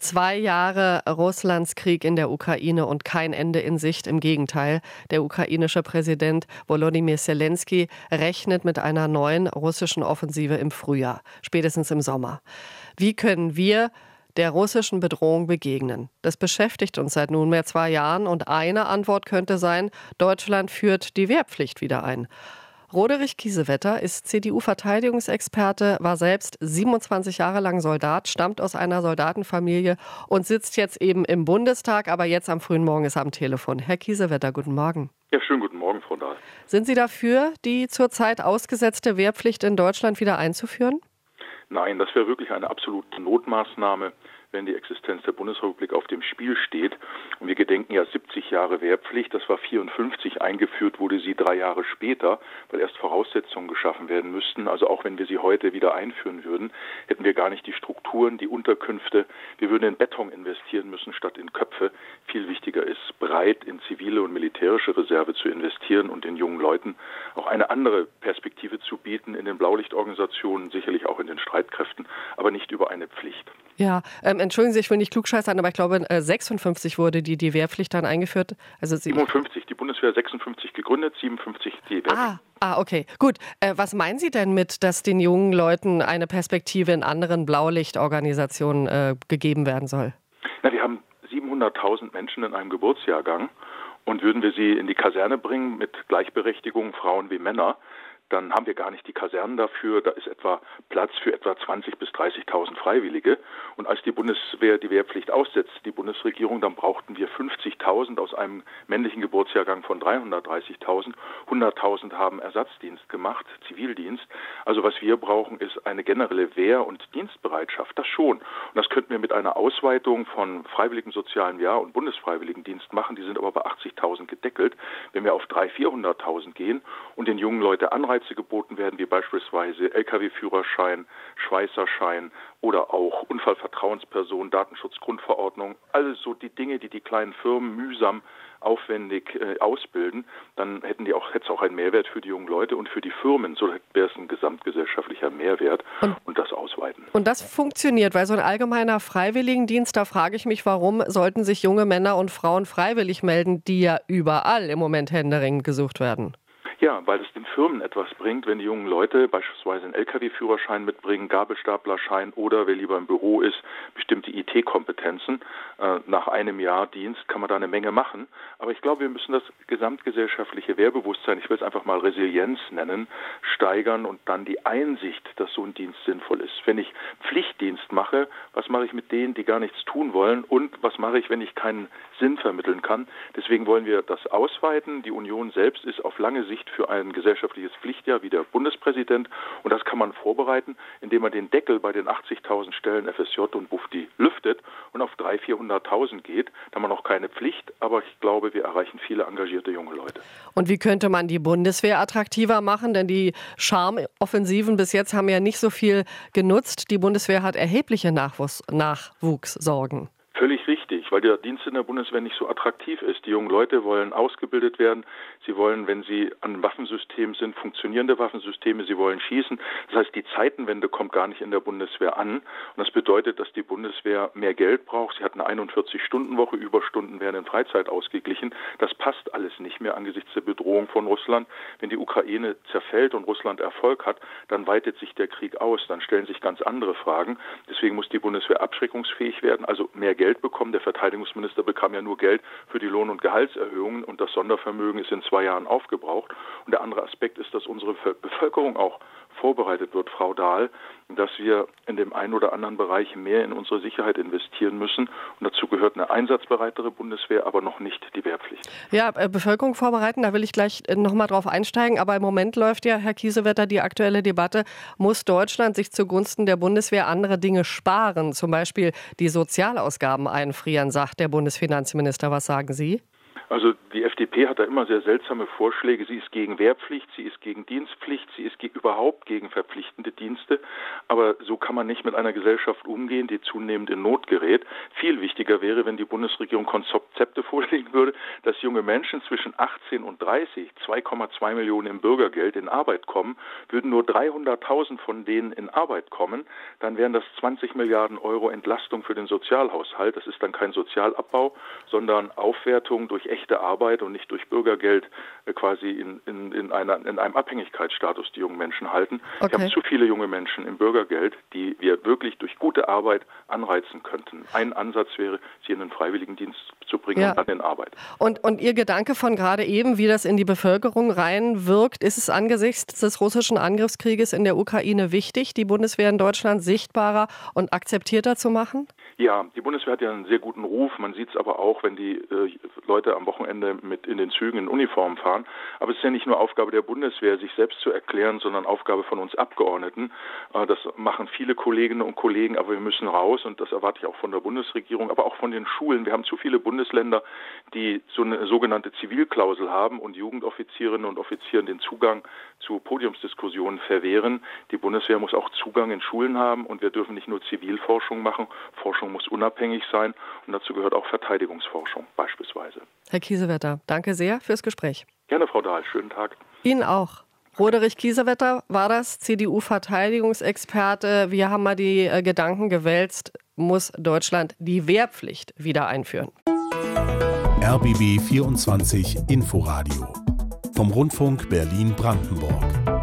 Zwei Jahre Russlands Krieg in der Ukraine und kein Ende in Sicht. Im Gegenteil, der ukrainische Präsident Volodymyr Zelensky rechnet mit einer neuen russischen Offensive im Frühjahr, spätestens im Sommer. Wie können wir der russischen Bedrohung begegnen? Das beschäftigt uns seit nunmehr zwei Jahren und eine Antwort könnte sein, Deutschland führt die Wehrpflicht wieder ein. Roderich Kiesewetter ist CDU-Verteidigungsexperte, war selbst 27 Jahre lang Soldat, stammt aus einer Soldatenfamilie und sitzt jetzt eben im Bundestag, aber jetzt am frühen Morgen ist er am Telefon. Herr Kiesewetter, guten Morgen. Ja, schönen guten Morgen, Frau Dahl. Sind Sie dafür, die zurzeit ausgesetzte Wehrpflicht in Deutschland wieder einzuführen? Nein, das wäre wirklich eine absolute Notmaßnahme wenn die Existenz der Bundesrepublik auf dem Spiel steht. Und wir gedenken ja 70 Jahre Wehrpflicht. Das war 54 eingeführt, wurde sie drei Jahre später, weil erst Voraussetzungen geschaffen werden müssten. Also auch wenn wir sie heute wieder einführen würden, hätten wir gar nicht die Strukturen, die Unterkünfte. Wir würden in Beton investieren müssen statt in Köpfe. Viel wichtiger ist, breit in zivile und militärische Reserve zu investieren und den jungen Leuten auch eine andere Perspektive zu bieten in den Blaulichtorganisationen, sicherlich auch in den Streitkräften, aber nicht über eine Pflicht. Ja, ähm, entschuldigen Sie, ich will nicht klugscheißern, aber ich glaube, 56 äh, wurde die, die Wehrpflicht dann eingeführt. Also 57, die Bundeswehr 56 gegründet, 57 die Wehrpflicht. Ah, ah okay, gut. Äh, was meinen Sie denn mit, dass den jungen Leuten eine Perspektive in anderen Blaulichtorganisationen äh, gegeben werden soll? Na, wir haben 700.000 Menschen in einem Geburtsjahrgang und würden wir sie in die Kaserne bringen mit Gleichberechtigung Frauen wie Männer, dann haben wir gar nicht die Kasernen dafür. Da ist etwa Platz für etwa 20.000 bis 30.000 Freiwillige. Und als die Bundeswehr die Wehrpflicht aussetzte, die Bundesregierung, dann brauchten wir 50.000 aus einem männlichen Geburtsjahrgang von 330.000. 100.000 haben Ersatzdienst gemacht, Zivildienst. Also was wir brauchen, ist eine generelle Wehr- und Dienstbereitschaft. Das schon. Und das könnten wir mit einer Ausweitung von Freiwilligen Sozialen Jahr und Bundesfreiwilligendienst machen. Die sind aber bei 80.000 gedeckelt. Wenn wir auf 300.000, 400.000 gehen und den jungen Leute Anreize Anreize geboten werden, wie beispielsweise Lkw-Führerschein, Schweißerschein oder auch Unfallvertrauensperson, Datenschutzgrundverordnung, alles so die Dinge, die die kleinen Firmen mühsam aufwendig äh, ausbilden, dann hätten die auch, hätte es auch einen Mehrwert für die jungen Leute und für die Firmen. So wäre es ein gesamtgesellschaftlicher Mehrwert und, und, das ausweiten. Und das funktioniert, weil so ein allgemeiner Freiwilligendienst, da frage ich mich, warum sollten sich junge Männer und Frauen freiwillig melden, die ja überall im Moment händeringend gesucht werden? Ja, weil es den Firmen etwas bringt, wenn die jungen Leute beispielsweise einen Lkw-Führerschein mitbringen, Gabelstaplerschein oder wer lieber im Büro ist, bestimmte IT-Kompetenzen. Äh, nach einem Jahr Dienst kann man da eine Menge machen. Aber ich glaube, wir müssen das gesamtgesellschaftliche Wehrbewusstsein, ich will es einfach mal Resilienz nennen, steigern und dann die Einsicht, dass so ein Dienst sinnvoll ist. Wenn ich Pflichtdienst mache, was mache ich mit denen, die gar nichts tun wollen und was mache ich, wenn ich keinen Sinn vermitteln kann? Deswegen wollen wir das ausweiten. Die Union selbst ist auf lange Sicht für ein gesellschaftliches Pflichtjahr wie der Bundespräsident. Und das kann man vorbereiten, indem man den Deckel bei den 80.000 Stellen FSJ und Bufdi lüftet und auf 300.000, 400.000 geht. Da haben wir noch keine Pflicht, aber ich glaube, wir erreichen viele engagierte junge Leute. Und wie könnte man die Bundeswehr attraktiver machen? Denn die Charmoffensiven bis jetzt haben ja nicht so viel genutzt. Die Bundeswehr hat erhebliche Nachwuchs Nachwuchssorgen. Völlig richtig, weil der Dienst in der Bundeswehr nicht so attraktiv ist. Die jungen Leute wollen ausgebildet werden. Sie wollen, wenn sie an Waffensystemen sind, funktionierende Waffensysteme. Sie wollen schießen. Das heißt, die Zeitenwende kommt gar nicht in der Bundeswehr an. Und das bedeutet, dass die Bundeswehr mehr Geld braucht. Sie hat eine 41-Stunden-Woche. Überstunden werden in Freizeit ausgeglichen. Das passt alles nicht mehr angesichts der Bedrohung von Russland. Wenn die Ukraine zerfällt und Russland Erfolg hat, dann weitet sich der Krieg aus. Dann stellen sich ganz andere Fragen. Deswegen muss die Bundeswehr abschreckungsfähig werden, also mehr Geld bekommen. Der bekam ja nur Geld für die Lohn- und Gehaltserhöhungen und das Sondervermögen ist in zwei Jahren aufgebraucht. Und der andere Aspekt ist, dass unsere Bevölkerung auch vorbereitet wird, Frau Dahl, dass wir in dem einen oder anderen Bereich mehr in unsere Sicherheit investieren müssen. Und dazu gehört eine einsatzbereitere Bundeswehr, aber noch nicht die Wehrpflicht. Ja, äh, Bevölkerung vorbereiten, da will ich gleich äh, nochmal drauf einsteigen. Aber im Moment läuft ja, Herr Kiesewetter, die aktuelle Debatte, muss Deutschland sich zugunsten der Bundeswehr andere Dinge sparen, zum Beispiel die Sozialausgaben einfrieren, sagt der Bundesfinanzminister. Was sagen Sie? Also die FDP hat da immer sehr seltsame Vorschläge. Sie ist gegen Wehrpflicht, sie ist gegen Dienstpflicht, sie ist ge überhaupt gegen verpflichtende Dienste. Aber so kann man nicht mit einer Gesellschaft umgehen, die zunehmend in Not gerät. Viel wichtiger wäre, wenn die Bundesregierung Konzepte vorlegen würde, dass junge Menschen zwischen 18 und 30, 2,2 Millionen im Bürgergeld in Arbeit kommen. Würden nur 300.000 von denen in Arbeit kommen, dann wären das 20 Milliarden Euro Entlastung für den Sozialhaushalt. Das ist dann kein Sozialabbau, sondern Aufwertung durch echte Arbeit und nicht durch Bürgergeld äh, quasi in, in, in, einer, in einem Abhängigkeitsstatus die jungen Menschen halten. Okay. Wir haben zu viele junge Menschen im Bürgergeld, die wir wirklich durch gute Arbeit anreizen könnten. Ein Ansatz wäre, sie in den Freiwilligendienst zu bringen ja. und dann in Arbeit. Und, und Ihr Gedanke von gerade eben, wie das in die Bevölkerung reinwirkt, ist es angesichts des russischen Angriffskrieges in der Ukraine wichtig, die Bundeswehr in Deutschland sichtbarer und akzeptierter zu machen? Ja, die Bundeswehr hat ja einen sehr guten Ruf. Man sieht es aber auch, wenn die äh, Leute am Wochenende mit in den Zügen in Uniform fahren. Aber es ist ja nicht nur Aufgabe der Bundeswehr, sich selbst zu erklären, sondern Aufgabe von uns Abgeordneten. Äh, das machen viele Kolleginnen und Kollegen, aber wir müssen raus und das erwarte ich auch von der Bundesregierung, aber auch von den Schulen. Wir haben zu viele Bundesländer, die so eine sogenannte Zivilklausel haben und Jugendoffizierinnen und Offizieren den Zugang zu Podiumsdiskussionen verwehren. Die Bundeswehr muss auch Zugang in Schulen haben und wir dürfen nicht nur Zivilforschung machen. Forschung Forschung muss unabhängig sein und dazu gehört auch Verteidigungsforschung beispielsweise. Herr Kiesewetter, danke sehr fürs Gespräch. Gerne, Frau Dahl. Schönen Tag. Ihnen auch. Roderich Kiesewetter war das, CDU-Verteidigungsexperte. Wir haben mal die äh, Gedanken gewälzt, muss Deutschland die Wehrpflicht wieder einführen. RBB 24 Inforadio vom Rundfunk Berlin-Brandenburg.